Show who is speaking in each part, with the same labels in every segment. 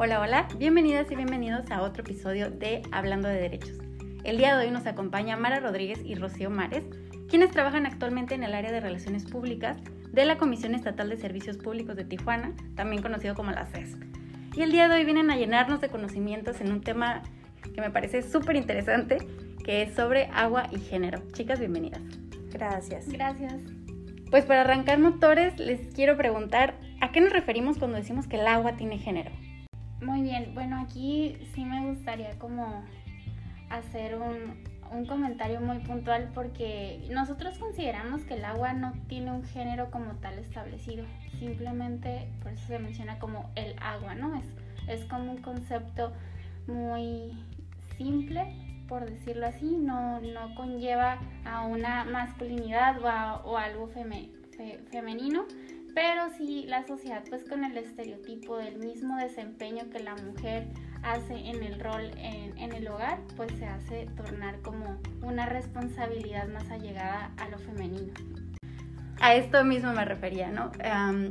Speaker 1: Hola, hola, bienvenidas y bienvenidos a otro episodio de Hablando de Derechos. El día de hoy nos acompaña Mara Rodríguez y Rocío Mares, quienes trabajan actualmente en el área de Relaciones Públicas de la Comisión Estatal de Servicios Públicos de Tijuana, también conocido como la CES. Y el día de hoy vienen a llenarnos de conocimientos en un tema que me parece súper interesante, que es sobre agua y género. Chicas, bienvenidas.
Speaker 2: Gracias.
Speaker 3: Gracias.
Speaker 1: Pues para arrancar motores, les quiero preguntar, ¿a qué nos referimos cuando decimos que el agua tiene género?
Speaker 3: Muy bien, bueno, aquí sí me gustaría como hacer un, un, comentario muy puntual porque nosotros consideramos que el agua no tiene un género como tal establecido, simplemente por eso se menciona como el agua, ¿no? Es, es como un concepto muy simple, por decirlo así, no, no conlleva a una masculinidad o a, o algo feme, fe, femenino, pero sí la sociedad pues con el estereotipo del mismo desempeño que la mujer hace en el rol en, en, el hogar, pues se hace tornar como una responsabilidad más allegada a lo femenino.
Speaker 1: A esto mismo me refería, ¿no?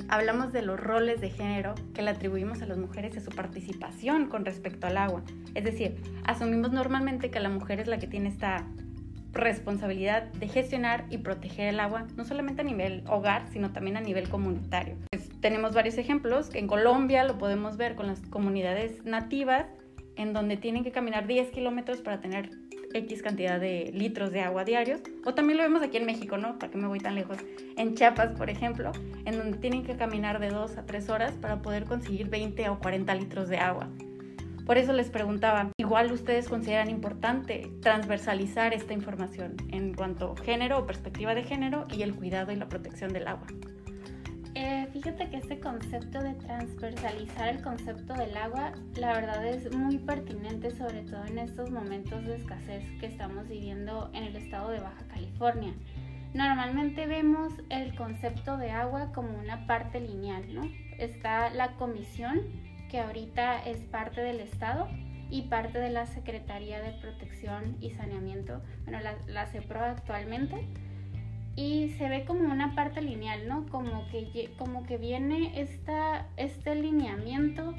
Speaker 1: Hablamos de los roles de género que le atribuimos a las mujeres y a su participación con respecto al agua. Es decir, asumimos normalmente que la mujer es la que tiene esta responsabilidad de gestionar y proteger el agua, no solamente a nivel hogar, sino también a nivel comunitario. Pues, tenemos varios ejemplos, en Colombia lo podemos ver con las comunidades nativas, en donde tienen que caminar 10 kilómetros para tener X cantidad de litros de agua diarios, o también lo vemos aquí en México, ¿no? ¿Para qué me voy tan lejos? En Chiapas, por ejemplo, en donde tienen que caminar de 2 a 3 horas para poder conseguir 20 o 40 litros de agua. Por eso les preguntaba, igual ustedes consideran importante transversalizar esta información en cuanto a género o perspectiva de género y el cuidado y la protección del agua.
Speaker 3: Eh, fíjate que este concepto de transversalizar el concepto del agua, la verdad es muy pertinente, sobre todo en estos momentos de escasez que estamos viviendo en el estado de Baja California. Normalmente vemos el concepto de agua como una parte lineal, ¿no? Está la comisión que ahorita es parte del Estado y parte de la Secretaría de Protección y Saneamiento, bueno, la, la CEPRO actualmente, y se ve como una parte lineal, ¿no? Como que, como que viene esta, este lineamiento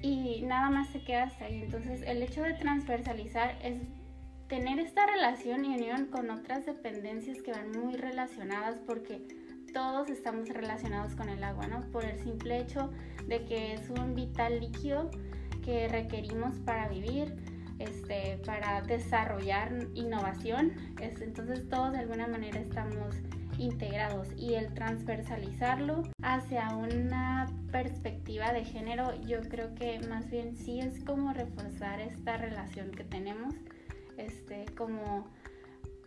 Speaker 3: y nada más se queda hasta ahí. Entonces, el hecho de transversalizar es tener esta relación y unión con otras dependencias que van muy relacionadas porque todos estamos relacionados con el agua, ¿no? Por el simple hecho de que es un vital líquido que requerimos para vivir, este, para desarrollar innovación. Es, entonces todos de alguna manera estamos integrados y el transversalizarlo hacia una perspectiva de género, yo creo que más bien sí es como reforzar esta relación que tenemos, este, como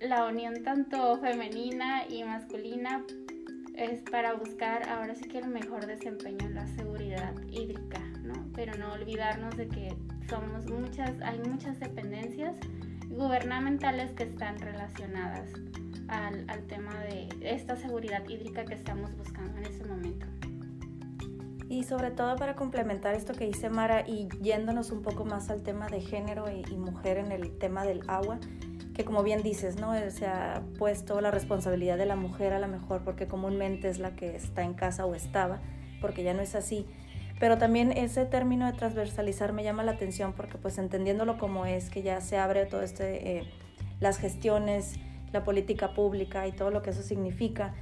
Speaker 3: la unión tanto femenina y masculina es para buscar ahora sí que el mejor desempeño en la seguridad hídrica, ¿no? Pero no olvidarnos de que somos muchas, hay muchas dependencias gubernamentales que están relacionadas al, al tema de esta seguridad hídrica que estamos buscando en ese momento.
Speaker 2: Y sobre todo para complementar esto que dice Mara y yéndonos un poco más al tema de género y, y mujer en el tema del agua, que como bien dices, ¿no? Se ha puesto la responsabilidad de la mujer a la mejor porque comúnmente es la que está en casa o estaba, porque ya no es así. Pero también ese término de transversalizar me llama la atención porque pues entendiéndolo como es, que ya se abre todo este, eh, las gestiones, la política pública y todo lo que eso significa,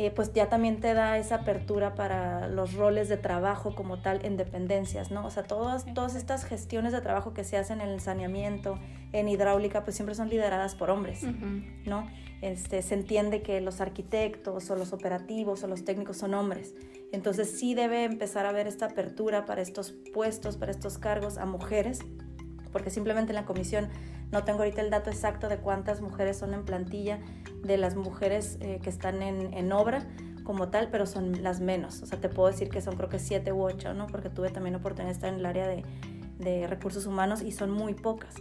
Speaker 2: eh, pues ya también te da esa apertura para los roles de trabajo como tal en dependencias, ¿no? O sea, todas, todas estas gestiones de trabajo que se hacen en el saneamiento, en hidráulica, pues siempre son lideradas por hombres, uh -huh. ¿no? Este, se entiende que los arquitectos o los operativos o los técnicos son hombres. Entonces sí debe empezar a haber esta apertura para estos puestos, para estos cargos a mujeres, porque simplemente en la comisión no tengo ahorita el dato exacto de cuántas mujeres son en plantilla de las mujeres eh, que están en, en, obra como tal, pero son las menos. O sea, te puedo decir que son creo que siete u ocho, ¿no? Porque tuve también oportunidad de estar en el área de, de recursos humanos y son muy pocas.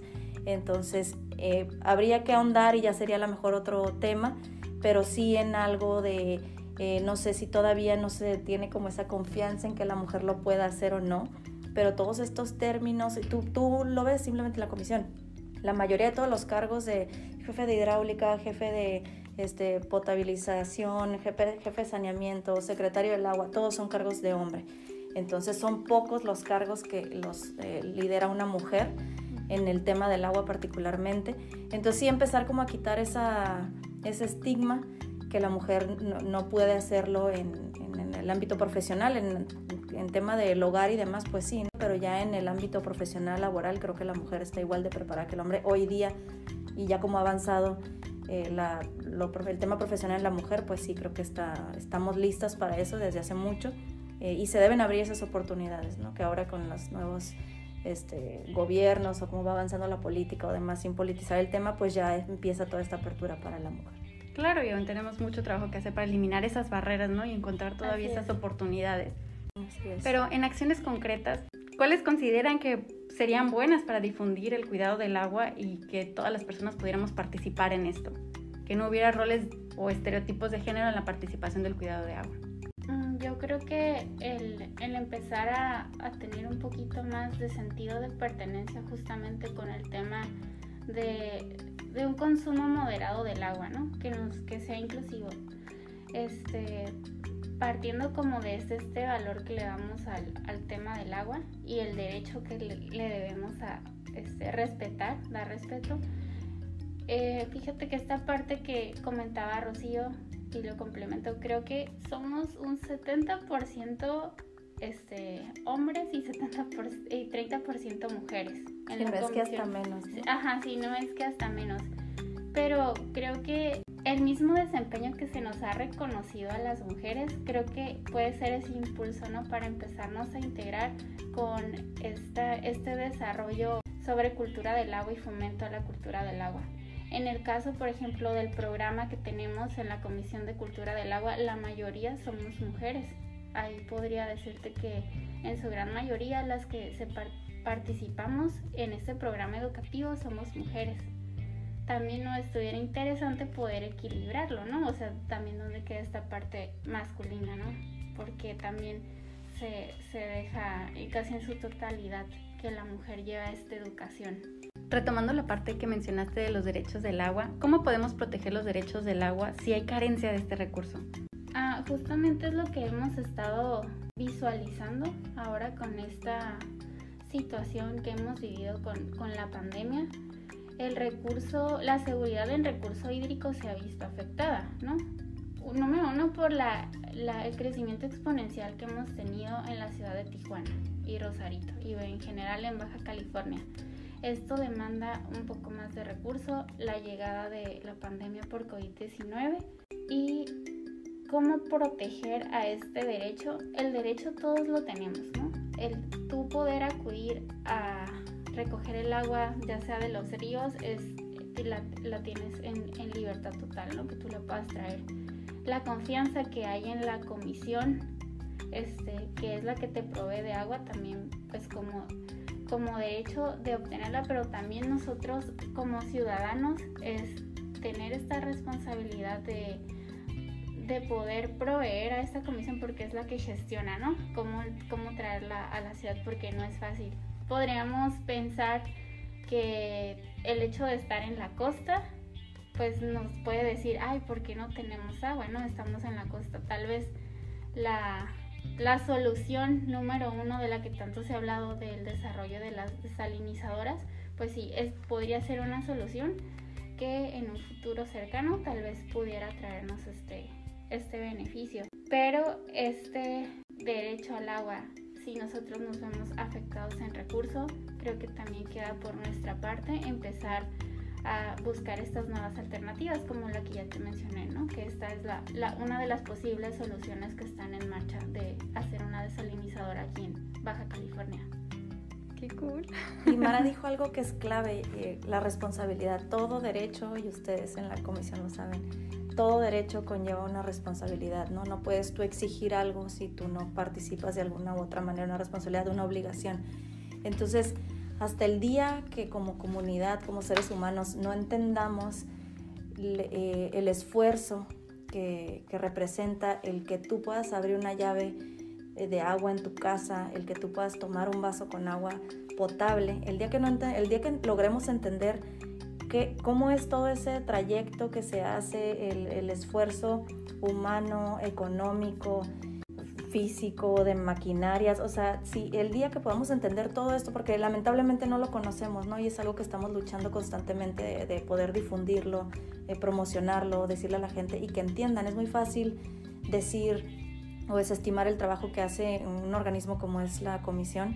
Speaker 2: Entonces, eh, habría que ahondar y ya sería a lo mejor otro tema, pero sí en algo de, eh, no sé si todavía no se tiene como esa confianza en que la mujer lo pueda hacer o no, pero todos estos términos, tú, tú lo ves simplemente en la comisión. La mayoría de todos los cargos de jefe de hidráulica, jefe de este, potabilización, jefe, de saneamiento, secretario del agua, todos son cargos de hombre. Entonces son pocos los cargos que los eh, lidera una mujer en el tema del agua particularmente. Entonces sí empezar como a quitar ese estigma que la mujer no, puede hacerlo en, el ámbito profesional, en, en, tema del hogar y demás, pues sí, pero ya en el ámbito profesional, laboral, creo que la mujer está igual de preparada que el hombre hoy día y ya como ha avanzado eh, la, el tema profesional en la mujer, pues sí, creo que está, estamos listas para eso desde hace mucho eh, y se deben abrir esas oportunidades, ¿no? que ahora con los nuevos este, gobiernos o cómo va avanzando la política o demás sin politizar el tema, pues ya empieza toda esta apertura para la mujer.
Speaker 1: Claro, y aún tenemos mucho trabajo que hacer para eliminar esas barreras ¿no? y encontrar todavía esas oportunidades. Pero en acciones concretas, ¿cuáles consideran que serían buenas para difundir el cuidado del agua y que todas las personas pudiéramos participar en esto? Que no hubiera roles o estereotipos de género en la participación del cuidado de agua.
Speaker 3: Mm, yo creo que el, el empezar a, a, tener un poquito más de sentido de pertenencia justamente con el tema de, de un consumo moderado del agua, ¿no? Que, nos, que sea inclusivo. Este, partiendo como de este, este valor que le damos al, al, tema del agua y el derecho que le, debemos a este, respetar, dar respeto. Eh, fíjate que esta parte que comentaba Rocío y lo complemento, creo que somos un 70% este, hombres y, 70% y 30% mujeres.
Speaker 2: En no es que hasta menos.
Speaker 3: Ajá, sí, no es que hasta menos. Pero creo que el mismo desempeño que se nos ha reconocido a las mujeres, creo que puede ser ese impulso, ¿no? Para empezarnos a integrar con esta, este desarrollo sobre cultura del agua y fomento a la cultura del agua. En el caso, por ejemplo, del programa que tenemos en la Comisión de Cultura del Agua, la mayoría somos mujeres. Ahí podría decirte que en su gran mayoría las que se participamos en este programa educativo somos mujeres. También no estuviera interesante poder equilibrarlo, ¿no? O sea, también donde queda esta parte masculina, ¿no? Porque también se, se deja casi en su totalidad que la mujer lleva esta educación.
Speaker 1: Retomando la parte que mencionaste de los derechos del agua, ¿cómo podemos proteger los derechos del agua si hay carencia de este recurso?
Speaker 3: Ah, justamente es lo que hemos estado visualizando ahora con esta situación que hemos vivido con, con la pandemia. El recurso, la seguridad en recurso hídrico se ha visto afectada, ¿no? Número uno por la, la, el crecimiento exponencial que hemos tenido en la ciudad de Tijuana y Rosarito y en general en Baja California. Esto demanda un poco más de recurso, la llegada de la pandemia por COVID-19 y cómo proteger a este derecho. El derecho todos lo tenemos, ¿no? El tú poder acudir a recoger el agua, ya sea de los ríos, es, la, la tienes en, en, libertad total, ¿no? Que tú la puedas traer. La confianza que hay en la comisión, este, que es la que te provee de agua, también pues como como derecho de obtenerla, pero también nosotros como ciudadanos es tener esta responsabilidad de, de poder proveer a esta comisión porque es la que gestiona, ¿no? Cómo, cómo traerla a la ciudad porque no es fácil. Podríamos pensar que el hecho de estar en la costa pues nos puede decir, ay, ¿por qué no tenemos agua? No, estamos en la costa. Tal vez la, la solución número uno de la que tanto se ha hablado del desarrollo de las desalinizadoras, pues sí, es, podría ser una solución que en un futuro cercano tal vez pudiera traernos este, este beneficio. Pero este derecho al agua, si nosotros nos vemos afectados en recursos, creo que también queda por nuestra parte empezar a buscar estas nuevas alternativas como la que ya te mencioné, ¿no? que esta es la, una de las posibles soluciones que están en marcha de hacer una desalinizadora aquí en Baja California.
Speaker 1: Qué cool.
Speaker 2: Y Mara dijo algo que es clave, eh, la responsabilidad. Todo derecho, y ustedes en la comisión lo saben, todo derecho conlleva una responsabilidad, ¿no? No puedes tú exigir algo si tú no participas de alguna u otra manera, una responsabilidad, una obligación. Entonces, hasta el día que como comunidad, como seres humanos, no entendamos eh, el esfuerzo que, representa el que tú puedas abrir una llave eh, de agua en tu casa, el que tú puedas tomar un vaso con agua potable, el día que, no el día que logremos entender cómo es todo ese trayecto que se hace, el, el esfuerzo humano, económico, físico, de maquinarias, o sea, si el día que podamos entender todo esto, porque lamentablemente no lo conocemos, ¿no? Y es algo que estamos luchando constantemente de, poder difundirlo, promocionarlo, decirle a la gente y que entiendan. Es muy fácil decir o desestimar el trabajo que hace un organismo como es la comisión,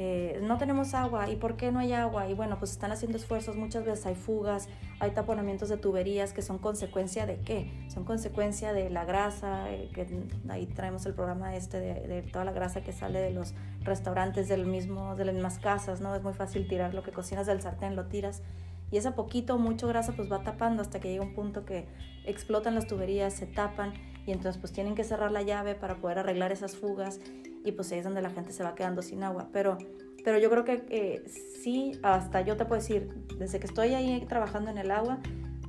Speaker 2: eh, no tenemos agua, ¿y por qué no hay agua? Y bueno, pues están haciendo esfuerzos, muchas veces hay fugas, hay taponamientos de tuberías que son consecuencia de qué? Son consecuencia de la grasa, eh, que ahí traemos el programa este de, toda la grasa que sale de los restaurantes del mismo, de las mismas casas, ¿no? Es muy fácil tirar lo que cocinas del sartén, lo tiras. Y ese poquito mucho grasa pues va tapando hasta que llega un punto que explotan las tuberías, se tapan y entonces pues tienen que cerrar la llave para poder arreglar esas fugas y pues ahí es donde la gente se va quedando sin agua. Pero, pero yo creo que eh, sí, hasta yo te puedo decir, desde que estoy ahí trabajando en el agua,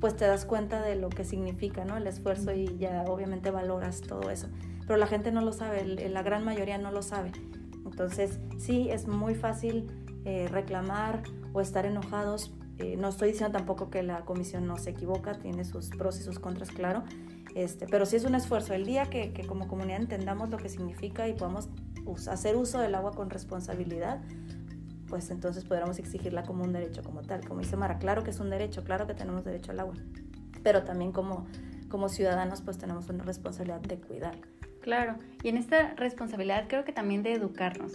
Speaker 2: pues te das cuenta de lo que significa, ¿no? El esfuerzo y ya obviamente valoras todo eso. Pero la gente no lo sabe, la gran mayoría no lo sabe. Entonces sí, es muy fácil eh, reclamar o estar enojados. Eh, no estoy diciendo tampoco que la comisión no se equivoca, tiene sus pros y sus contras, claro, este, pero sí es un esfuerzo. El día que, que, como comunidad entendamos lo que significa y podamos hacer uso del agua con responsabilidad, pues entonces podríamos exigirla como un derecho como tal. Como dice Mara, claro que es un derecho, claro que tenemos derecho al agua, pero también como, como ciudadanos pues tenemos una responsabilidad de cuidarla.
Speaker 1: Claro, y en esta responsabilidad creo que también de educarnos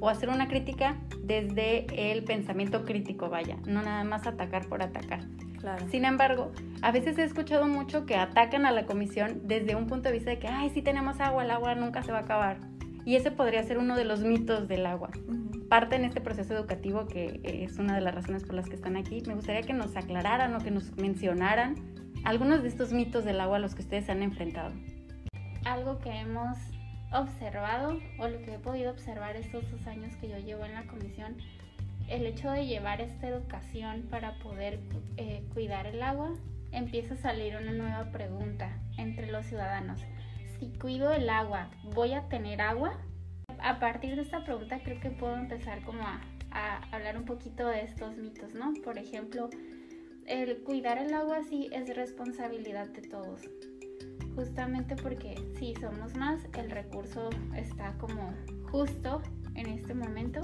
Speaker 1: o hacer una crítica desde el pensamiento crítico, vaya, no nada más atacar por atacar. Sin embargo, a veces he escuchado mucho que atacan a la comisión desde un punto de vista de que, ay, si tenemos agua, el agua nunca se va a acabar. Y ese podría ser uno de los mitos del agua. Parte en este proceso educativo, que es una de las razones por las que están aquí, me gustaría que nos aclararan o que nos mencionaran algunos de estos mitos del agua a los que ustedes se han enfrentado.
Speaker 3: Algo que hemos observado o lo que he podido observar estos dos años que yo llevo en la comisión el hecho de llevar esta educación para poder eh, cuidar el agua, empieza a salir una nueva pregunta entre los ciudadanos. Si cuido el agua, ¿voy a tener agua? A partir de esta pregunta creo que puedo empezar como a, hablar un poquito de estos mitos, ¿no? Por ejemplo, el cuidar el agua sí es responsabilidad de todos. Justamente porque si somos más, el recurso está como justo en este momento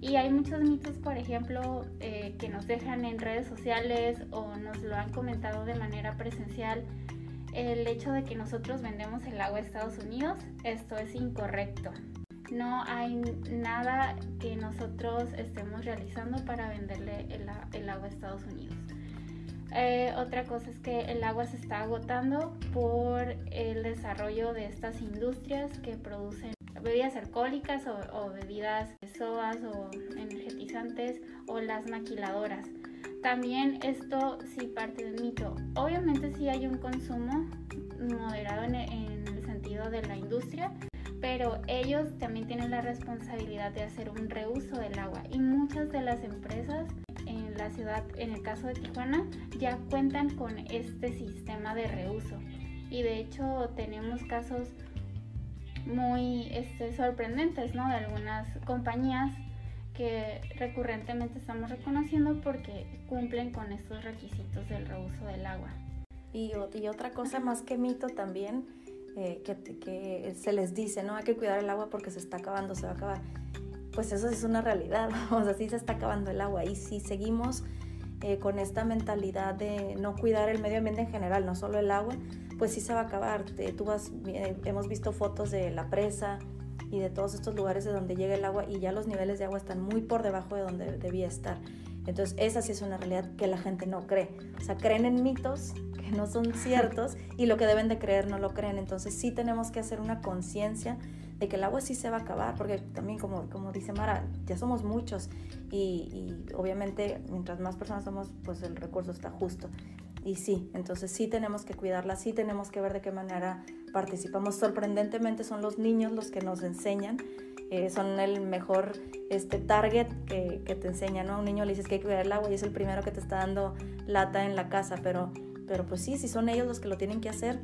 Speaker 3: y hay muchos mitos, por ejemplo, eh, que nos dejan en redes sociales o nos lo han comentado de manera presencial. El hecho de que nosotros vendemos el agua a Estados Unidos, esto es incorrecto. No hay nada que nosotros estemos realizando para venderle el, agua a Estados Unidos. Eh, otra cosa es que el agua se está agotando por el desarrollo de estas industrias que producen bebidas alcohólicas o, bebidas sodas o energetizantes o las maquiladoras. También esto sí parte del mito. Obviamente sí hay un consumo moderado en, en el sentido de la industria, pero ellos también tienen la responsabilidad de hacer un reuso del agua y muchas de las empresas la ciudad, en el caso de Tijuana, ya cuentan con este sistema de reuso y de hecho tenemos casos muy este, sorprendentes, ¿no? De algunas compañías que recurrentemente estamos reconociendo porque cumplen con estos requisitos del reuso del agua.
Speaker 2: Y, otra cosa más que mito también, eh, que, que, se les dice, ¿no? Hay que cuidar el agua porque se está acabando, se va a acabar. Pues eso es una realidad, o sea, sí se está acabando el agua. Y si seguimos eh, con esta mentalidad de no cuidar el medio ambiente en general, no solo el agua, pues sí se va a acabar. Tú vas, eh, hemos visto fotos de la presa y de todos estos lugares de donde llega el agua y ya los niveles de agua están muy por debajo de donde debía estar. Entonces esa sí es una realidad que la gente no cree. O sea, creen en mitos que no son ciertos y lo que deben de creer no lo creen. Entonces sí tenemos que hacer una conciencia de que el agua sí se va a acabar, porque también como, como dice Mara, ya somos muchos y, y obviamente mientras más personas somos, pues el recurso está justo. Y sí, entonces sí tenemos que cuidarla, sí tenemos que ver de qué manera participamos. Sorprendentemente son los niños los que nos enseñan, eh, son el mejor este, target que, que, te enseñan, ¿no? A un niño le dices que hay que cuidar el agua y es el primero que te está dando lata en la casa, pero, pero pues sí, si son ellos los que lo tienen que hacer,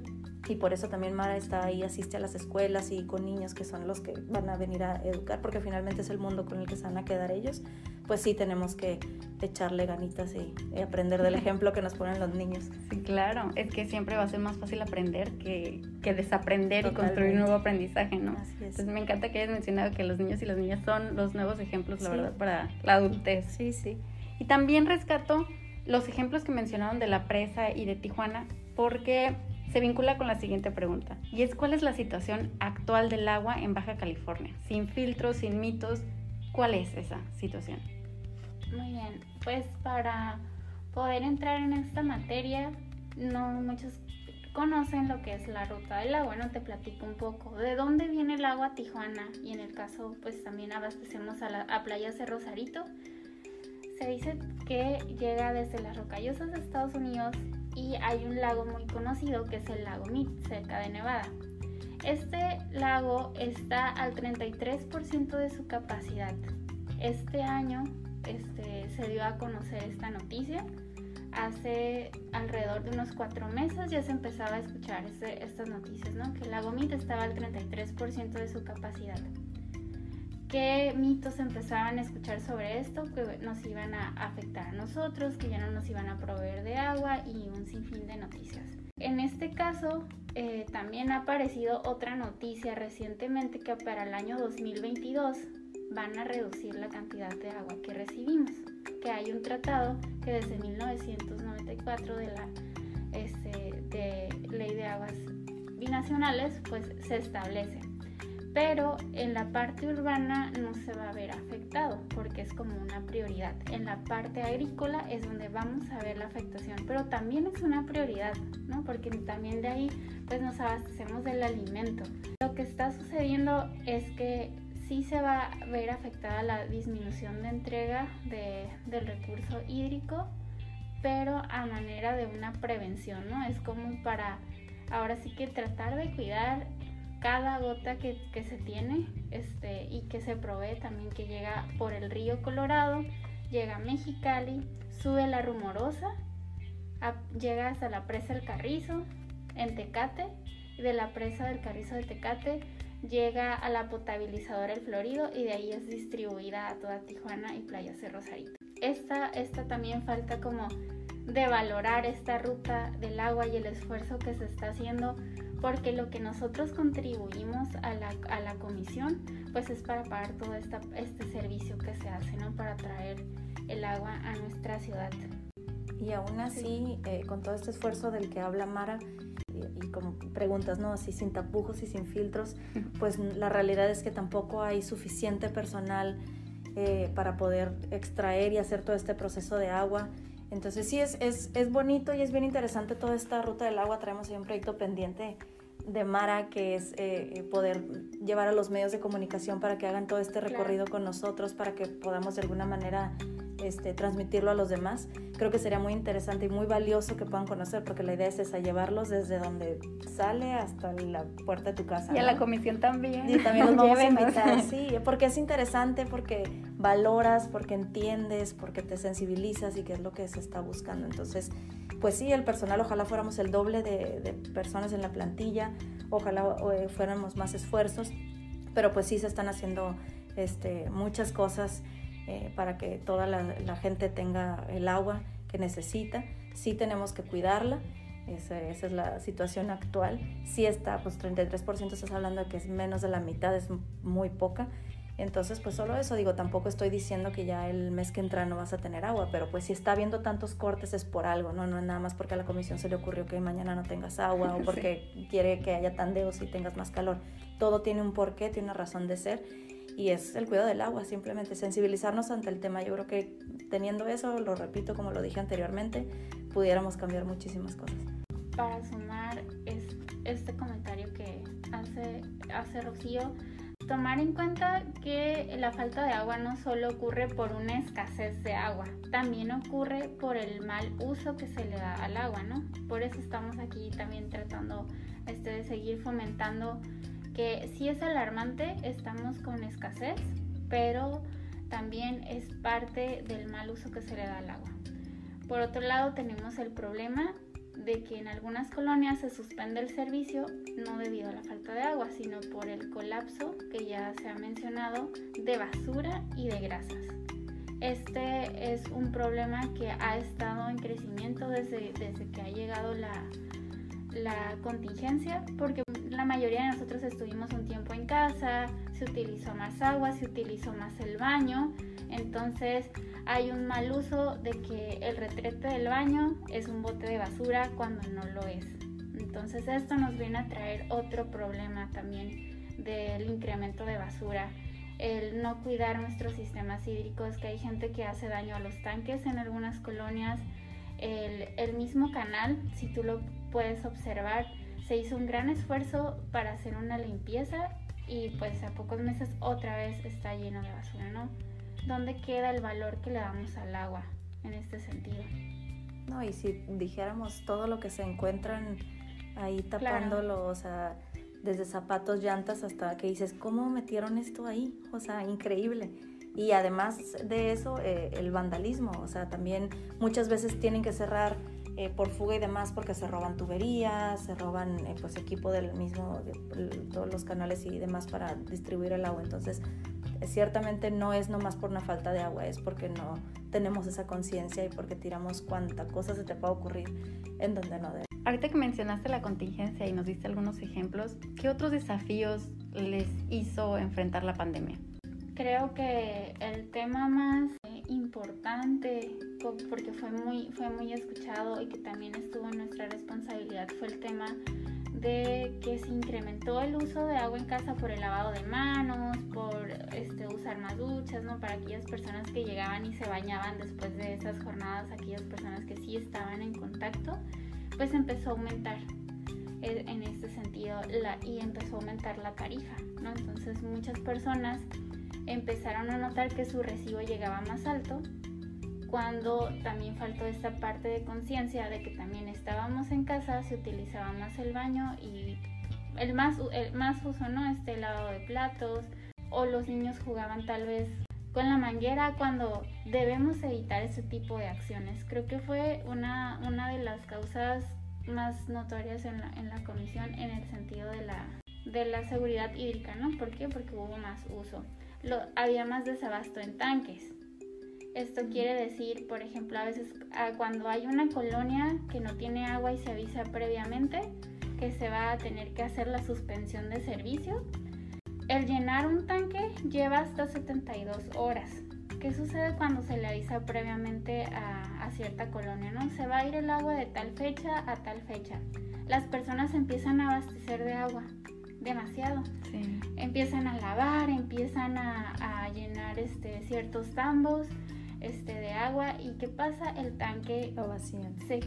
Speaker 2: y por eso también Mara está ahí, asiste a las escuelas y con niños que son los que van a venir a educar, porque finalmente es el mundo con el que se van a quedar ellos, pues sí tenemos que echarle ganitas y, aprender del ejemplo que nos ponen los niños.
Speaker 1: Sí, claro, es que siempre va a ser más fácil aprender que, que desaprender y construir nuevo aprendizaje, ¿no? Así es. Entonces me encanta que hayas mencionado que los niños y las niñas son los nuevos ejemplos, la verdad, para la adultez.
Speaker 2: Sí, sí.
Speaker 1: Y también rescato los ejemplos que mencionaron de la presa y de Tijuana, porque se vincula con la siguiente pregunta, y es cuál es la situación actual del agua en Baja California, sin filtros, sin mitos, ¿cuál es esa situación?
Speaker 3: Muy bien, pues para poder entrar en esta materia, no muchos conocen lo que es la ruta del agua, no te platico un poco de dónde viene el agua a Tijuana y en el caso pues también abastecemos a, la, a Playas de Rosarito. Se dice que llega desde las rocallosas de Estados Unidos y hay un lago muy conocido que es el lago Mead, cerca de Nevada. Este lago está al 33% de su capacidad. Este año este, se dio a conocer esta noticia. Hace alrededor de unos cuatro meses ya se empezaba a escuchar estas noticias, ¿no? Que el lago Mead estaba al 33% de su capacidad qué mitos empezaban a escuchar sobre esto, que nos iban a afectar a nosotros, que ya no nos iban a proveer de agua y un sinfín de noticias. En este caso, eh, también ha aparecido otra noticia recientemente que para el año 2022 van a reducir la cantidad de agua que recibimos, que hay un tratado que desde 1994 de la este, de ley de aguas binacionales pues se establece pero en la parte urbana no se va a ver afectado porque es como una prioridad. En la parte agrícola es donde vamos a ver la afectación, pero también es una prioridad, ¿no? Porque también de ahí pues nos abastecemos del alimento. Lo que está sucediendo es que sí se va a ver afectada la disminución de entrega del recurso hídrico, pero a manera de una prevención, ¿no? Es como para ahora sí que tratar de cuidar cada gota que, se tiene este, y que se provee también que llega por el río Colorado, llega a Mexicali, sube la Rumorosa, llega hasta la presa del Carrizo en Tecate y de la presa del Carrizo de Tecate llega a la potabilizadora El Florido y de ahí es distribuida a toda Tijuana y Playa Cerro Rosarito. Esta, esta también falta como de valorar esta ruta del agua y el esfuerzo que se está haciendo porque lo que nosotros contribuimos a la, a la comisión pues es para pagar todo esta, este servicio que se hace, ¿no? Para traer el agua a nuestra ciudad.
Speaker 2: Y aún así, eh, con todo este esfuerzo del que habla Mara, y, como preguntas, ¿no? Así sin tapujos y sin filtros, pues la realidad es que tampoco hay suficiente personal eh, para poder extraer y hacer todo este proceso de agua. Entonces sí, es, es, es bonito y es bien interesante toda esta ruta del agua. Traemos ahí un proyecto pendiente de Mara, que es eh, poder llevar a los medios de comunicación para que hagan todo este recorrido con nosotros, para que podamos de alguna manera este, transmitirlo a los demás. Creo que sería muy interesante y muy valioso que puedan conocer, porque la idea es esa, llevarlos desde donde sale hasta la puerta de tu casa.
Speaker 1: Y a la comisión también.
Speaker 2: Y también los vamos a invitar, sí, porque es interesante, porque valoras, porque entiendes, porque te sensibilizas y qué es lo que se está buscando. Entonces, pues sí, el personal, ojalá fuéramos el doble de, personas en la plantilla, ojalá eh, fuéramos más esfuerzos, pero pues sí se están haciendo este, muchas cosas eh, para que toda la, gente tenga el agua que necesita. Sí tenemos que cuidarla, esa, esa, es la situación actual. Sí está, pues 33% estás hablando de que es menos de la mitad, es muy poca. Entonces, pues solo eso, digo, tampoco estoy diciendo que ya el mes que entra no vas a tener agua, pero pues si está habiendo tantos cortes es por algo, ¿no? No es nada más porque a la comisión se le ocurrió que mañana no tengas agua o porque quiere que haya tandeos y tengas más calor. Todo tiene un porqué, tiene una razón de ser y es el cuidado del agua, simplemente sensibilizarnos ante el tema. Yo creo que teniendo eso, lo repito como lo dije anteriormente, pudiéramos cambiar muchísimas cosas.
Speaker 3: Para sumar este comentario que hace, hace Rocío, tomar en cuenta que la falta de agua no solo ocurre por una escasez de agua, también ocurre por el mal uso que se le da al agua, ¿no? Por eso estamos aquí también tratando este, de seguir fomentando que sí es alarmante, estamos con escasez, pero también es parte del mal uso que se le da al agua. Por otro lado tenemos el problema de que en algunas colonias se suspende el servicio no debido a la falta de agua, sino por el colapso que ya se ha mencionado de basura y de grasas. Este es un problema que ha estado en crecimiento desde, desde que ha llegado la, la contingencia, porque la mayoría de nosotros estuvimos un tiempo en casa, se utilizó más agua, se utilizó más el baño, entonces hay un mal uso de que el retrete del baño es un bote de basura cuando no lo es. Entonces esto nos viene a traer otro problema también del incremento de basura, el no cuidar nuestros sistemas hídricos, que hay gente que hace daño a los tanques en algunas colonias, el, el mismo canal, si tú lo puedes observar, se hizo un gran esfuerzo para hacer una limpieza y pues a pocos meses otra vez está lleno de basura, ¿no? ¿Dónde queda el valor que le damos al agua en este sentido?
Speaker 2: No, y si dijéramos todo lo que se encuentran ahí tapándolo, o sea, desde zapatos, llantas hasta que dices, ¿cómo metieron esto ahí? O sea, increíble. Y además de eso, eh, el vandalismo, o sea, también muchas veces tienen que cerrar eh, por fuga y demás porque se roban tuberías, se roban eh, pues equipo del mismo, de, todos los canales y demás para distribuir el agua. Entonces, ciertamente no es nomás por una falta de agua, es porque no tenemos esa conciencia y porque tiramos cuánta cosa se te puede ocurrir en donde no debe.
Speaker 1: Ahorita que mencionaste la contingencia y nos diste algunos ejemplos, ¿qué otros desafíos les hizo enfrentar la pandemia?
Speaker 3: Creo que el tema más importante porque fue muy, fue muy escuchado y que también estuvo en nuestra responsabilidad fue el tema de que se incrementó el uso de agua en casa por el lavado de manos, por este, usar más duchas, ¿no? Para aquellas personas que llegaban y se bañaban después de esas jornadas, aquellas personas que sí estaban en contacto, pues empezó a aumentar eh, en este sentido la, y empezó a aumentar la tarifa, ¿no? Entonces muchas personas empezaron a notar que su recibo llegaba más alto cuando también faltó esta parte de conciencia de que también estábamos en casa, se utilizaba más el baño y el más, el más uso, ¿no? Este lavado de platos o los niños jugaban tal vez con la manguera cuando debemos evitar ese tipo de acciones. Creo que fue una, una de las causas más notorias en la, en la comisión en el sentido de la, de la seguridad hídrica, ¿no? ¿Por qué? Porque hubo más uso había más desabasto en tanques. Esto quiere decir, por ejemplo, a veces cuando hay una colonia que no tiene agua y se avisa previamente que se va a tener que hacer la suspensión de servicio, el llenar un tanque lleva hasta 72 horas. ¿Qué sucede cuando se le avisa previamente a, a cierta colonia? ¿no? Se va a ir el agua de tal fecha a tal fecha. Las personas empiezan a abastecer de agua demasiado. Empiezan a lavar, empiezan a, llenar este, ciertos tambos este, de agua y ¿qué pasa? El tanque
Speaker 2: Lo vacían.
Speaker 3: Se,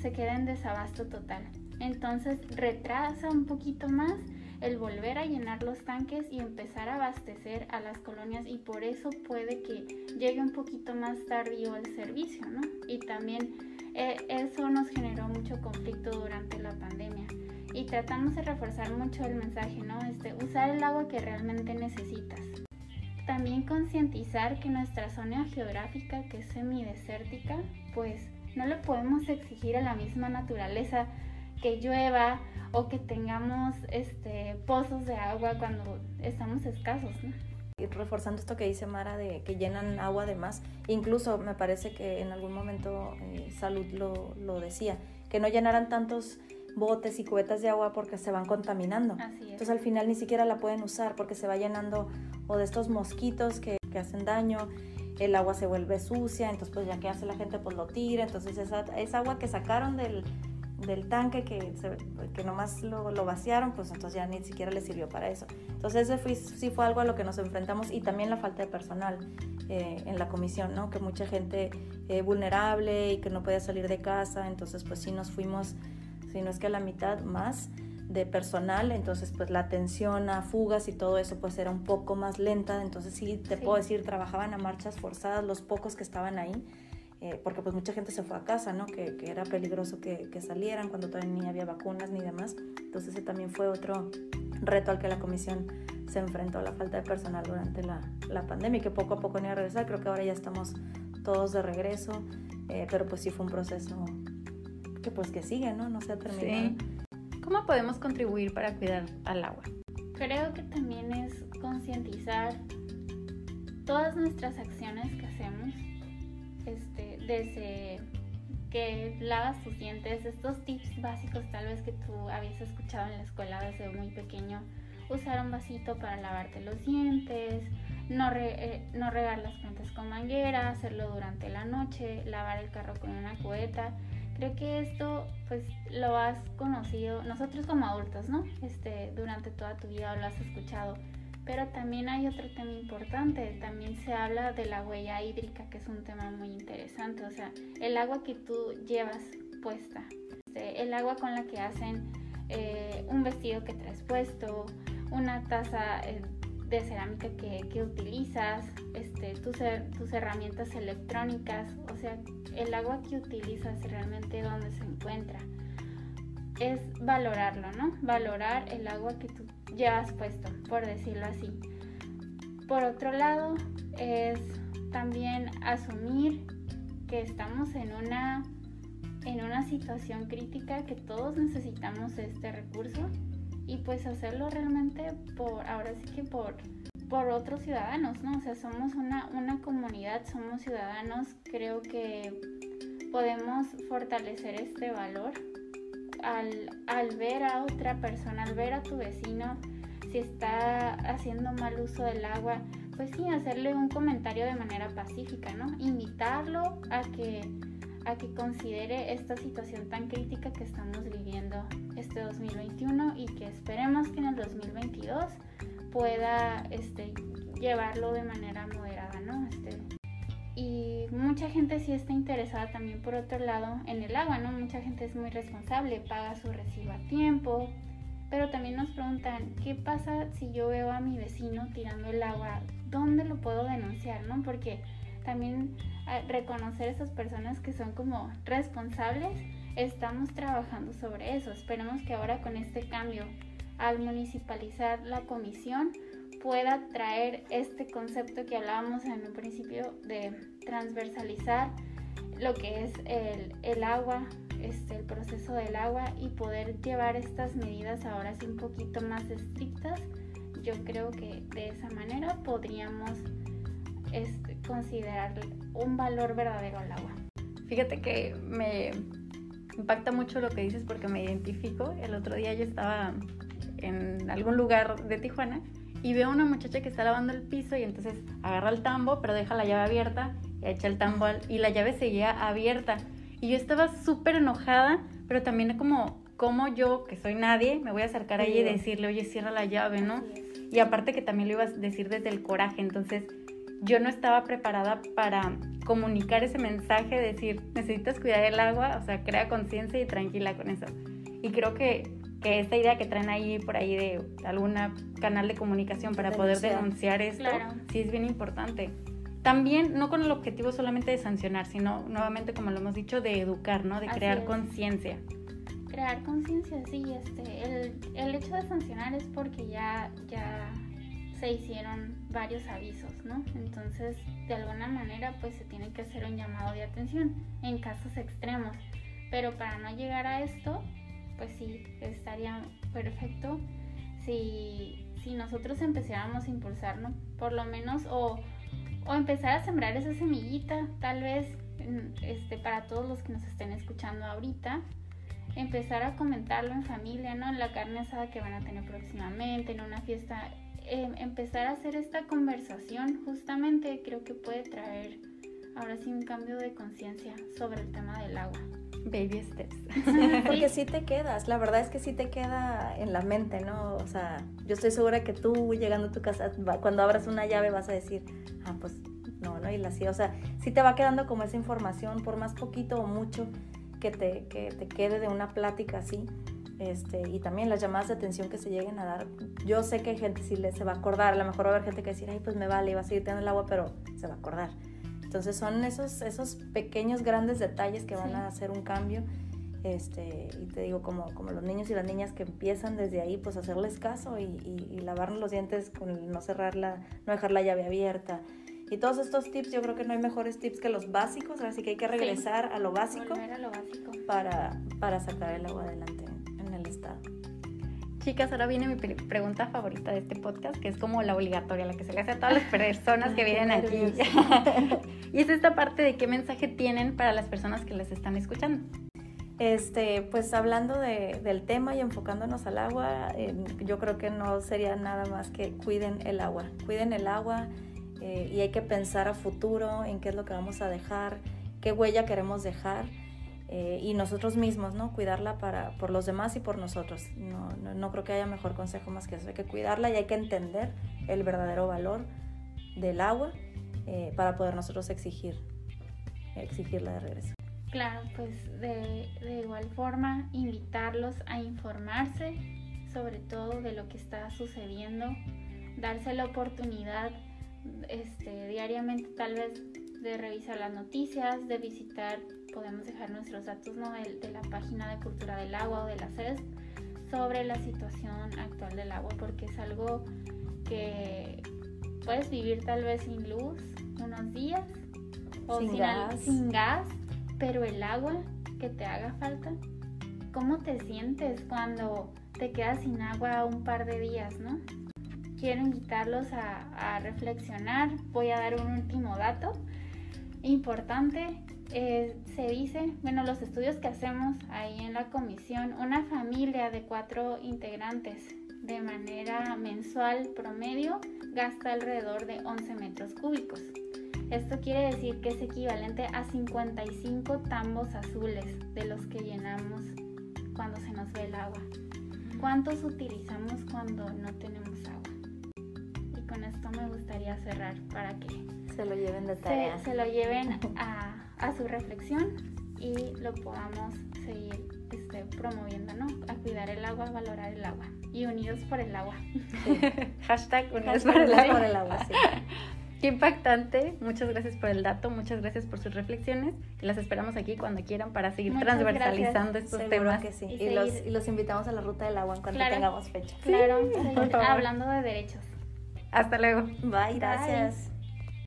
Speaker 3: se queda en desabasto total. Entonces retrasa un poquito más el volver a llenar los tanques y empezar a abastecer a las colonias y por eso puede que llegue un poquito más tardío el servicio, ¿no? Y también eh, eso nos generó mucho conflicto durante la pandemia y tratamos de reforzar mucho el mensaje, ¿no? Este, usar el agua que realmente necesitas. También concientizar que nuestra zona geográfica, que es semidesértica, pues no le podemos exigir a la misma naturaleza que llueva o que tengamos este, pozos de agua cuando estamos escasos, ¿no?
Speaker 2: Y reforzando esto que dice Mara de que llenan agua de más, incluso me parece que en algún momento eh, Salud lo, lo decía, que no llenaran tantos botes y cubetas de agua porque se van contaminando. Entonces al final ni siquiera la pueden usar porque se va llenando o de estos mosquitos que, que hacen daño, el agua se vuelve sucia, entonces pues ya que hace la gente pues lo tira, entonces esa, esa agua que sacaron del, del tanque que, que nomás lo, lo, vaciaron, pues entonces ya ni siquiera le sirvió para eso. Entonces ese fue, sí fue algo a lo que nos enfrentamos y también la falta de personal eh, en la comisión, ¿no? Que mucha gente eh, vulnerable y que no podía salir de casa, entonces pues sí nos fuimos sino es que la mitad más de personal, entonces pues la atención a fugas y todo eso pues era un poco más lenta, entonces sí te puedo decir, trabajaban a marchas forzadas los pocos que estaban ahí, eh, porque pues mucha gente se fue a casa, ¿no? Que, que era peligroso que, que, salieran cuando todavía ni había vacunas ni demás, entonces ese también fue otro reto al que la comisión se enfrentó, a la falta de personal durante la, la pandemia que poco a poco ni a regresar, creo que ahora ya estamos todos de regreso, eh, pero pues sí fue un proceso que pues que sigue, ¿no? No se ha terminado.
Speaker 1: ¿Cómo podemos contribuir para cuidar al agua?
Speaker 3: Creo que también es concientizar todas nuestras acciones que hacemos, este, desde que lavas tus dientes, estos tips básicos tal vez que tú habías escuchado en la escuela desde muy pequeño, usar un vasito para lavarte los dientes, no, eh, no regar las plantas con manguera, hacerlo durante la noche, lavar el carro con una cubeta. Creo que esto pues lo has conocido nosotros como adultos, ¿no? Este, durante toda tu vida lo has escuchado. Pero también hay otro tema importante, también se habla de la huella hídrica, que es un tema muy interesante, o sea, el agua que tú llevas puesta, este, el agua con la que hacen eh, un vestido que traes puesto, una taza eh, de cerámica que, utilizas, este, tus, tus herramientas electrónicas, o sea, el agua que utilizas realmente dónde se encuentra. Es valorarlo, ¿no? Valorar el agua que tú llevas puesto, por decirlo así. Por otro lado, es también asumir que estamos en una, en una situación crítica, que todos necesitamos este recurso y pues hacerlo realmente por, ahora sí que por, por otros ciudadanos, ¿no? O sea, somos una, una comunidad, somos ciudadanos, creo que podemos fortalecer este valor al, al ver a otra persona, al ver a tu vecino, si está haciendo mal uso del agua, pues sí, hacerle un comentario de manera pacífica, ¿no? Invitarlo a que a que considere esta situación tan crítica que estamos viviendo este 2021 y que esperemos que en el 2022 pueda este, llevarlo de manera moderada, ¿no? Este, y mucha gente sí está interesada también por otro lado en el agua, ¿no? Mucha gente es muy responsable, paga su recibo a tiempo, pero también nos preguntan, ¿qué pasa si yo veo a mi vecino tirando el agua? ¿Dónde lo puedo denunciar, no? Porque también reconocer a esas personas que son como responsables, estamos trabajando sobre eso. Esperemos que ahora con este cambio, al municipalizar la comisión, pueda traer este concepto que hablábamos en un principio de transversalizar lo que es el, el agua, este, el proceso del agua y poder llevar estas medidas ahora sí un poquito más estrictas. Yo creo que de esa manera podríamos este, considerar un valor verdadero al agua.
Speaker 1: Fíjate que me impacta mucho lo que dices porque me identifico. El otro día yo estaba en algún lugar de Tijuana y veo a una muchacha que está lavando el piso y entonces agarra el tambo pero deja la llave abierta y echa el tambo y la llave seguía abierta. Y yo estaba súper enojada, pero también como, como yo, que soy nadie, me voy a acercar a ella y decirle, oye, cierra la llave, ¿no? Y aparte que también lo iba a decir desde el coraje, entonces yo no estaba preparada para comunicar ese mensaje, decir, necesitas cuidar el agua, o sea, crea conciencia y tranquila con eso. Y creo que, que, esta idea que traen ahí por ahí de algún canal de comunicación para poder denunciar esto, sí es bien importante. También, no con el objetivo solamente de sancionar, sino nuevamente, como lo hemos dicho, de educar, ¿no? De crear conciencia.
Speaker 3: Crear conciencia, sí. Este, el, el hecho de sancionar es porque ya, ya se hicieron varios avisos, ¿no? Entonces, de alguna manera, pues se tiene que hacer un llamado de atención en casos extremos. Pero para no llegar a esto, pues sí, estaría perfecto si, si nosotros empezáramos a impulsarnos, por lo menos, o, o empezar a sembrar esa semillita, tal vez este, para todos los que nos estén escuchando ahorita, empezar a comentarlo en familia, ¿no? En la carne asada que van a tener próximamente, en una fiesta Em, empezar a hacer esta conversación justamente creo que puede traer ahora sí un cambio de conciencia sobre el tema del agua.
Speaker 1: Baby steps.
Speaker 2: Porque sí te quedas, la verdad es que sí te queda en la mente, ¿no? O sea, yo estoy segura que tú llegando a tu casa, cuando abras una llave vas a decir, ah, pues no, no, y la sí, o sea, sí te va quedando como esa información, por más poquito o mucho que te, que te quede de una plática así, este, y también las llamadas de atención que se lleguen a dar. Yo sé que hay gente sí le, se va a acordar, a lo mejor va a haber gente que decir, ay, pues me vale, iba a seguir teniendo el agua, pero se va a acordar. Entonces son esos, esos pequeños, grandes detalles que van a hacer un cambio. Este, y te digo, como, como los niños y las niñas que empiezan desde ahí, pues hacerles caso y, y, lavarnos los dientes con no cerrarla, no dejar la llave abierta, Y todos estos tips, yo creo que no hay mejores tips que los básicos, así que hay que regresar a lo básico,
Speaker 3: a lo básico.
Speaker 2: Para, para sacar el agua adelante estado.
Speaker 1: Chicas, ahora viene mi pregunta favorita de este podcast, que es como la obligatoria, la que se le hace a todas las personas que vienen aquí. y es esta parte de qué mensaje tienen para las personas que les están escuchando.
Speaker 2: Este, pues hablando de, del tema y enfocándonos al agua, yo creo que no sería nada más que cuiden el agua, cuiden el agua eh, y hay que pensar a futuro en qué es lo que vamos a dejar, qué huella queremos dejar eh, y nosotros mismos, ¿no? Cuidarla para, por los demás y por nosotros. No, no, creo que haya mejor consejo más que eso. Hay que cuidarla y hay que entender el verdadero valor del agua eh, para poder nosotros exigir, exigirla de regreso.
Speaker 3: Claro, pues de, de igual forma invitarlos a informarse sobre todo de lo que está sucediendo, darse la oportunidad este, diariamente tal vez de revisar las noticias, de visitar podemos dejar nuestros datos ¿no? de, la página de Cultura del Agua o de la CES sobre la situación actual del agua, porque es algo que puedes vivir tal vez sin luz unos días o sin, gas. sin gas, pero el agua que te haga falta, ¿cómo te sientes cuando te quedas sin agua un par de días, no? Quiero invitarlos a, a reflexionar. Voy a dar un último dato importante eh, se dice, bueno, los estudios que hacemos ahí en la comisión, una familia de cuatro integrantes de manera mensual promedio gasta alrededor de 11 metros cúbicos. Esto quiere decir que es equivalente a 55 tambos azules de los que llenamos cuando se nos ve el agua. ¿Cuántos utilizamos cuando no tenemos agua? Y con esto me gustaría cerrar para que
Speaker 2: se lo lleven de tarea.
Speaker 3: se lo lleven a a su reflexión y lo podamos seguir este, promoviendo, ¿no? A cuidar el agua, a valorar el agua y unidos por el agua.
Speaker 1: Hashtag unidos por, el agua. Qué impactante. Muchas gracias por el dato, muchas gracias por sus reflexiones. Las esperamos aquí cuando quieran para seguir transversalizando estos temas.
Speaker 2: Que sí. y, los, y, los, invitamos a la ruta del agua en cuanto tengamos fecha.
Speaker 3: Claro, hablando de derechos.
Speaker 1: Hasta luego.
Speaker 2: Bye, gracias.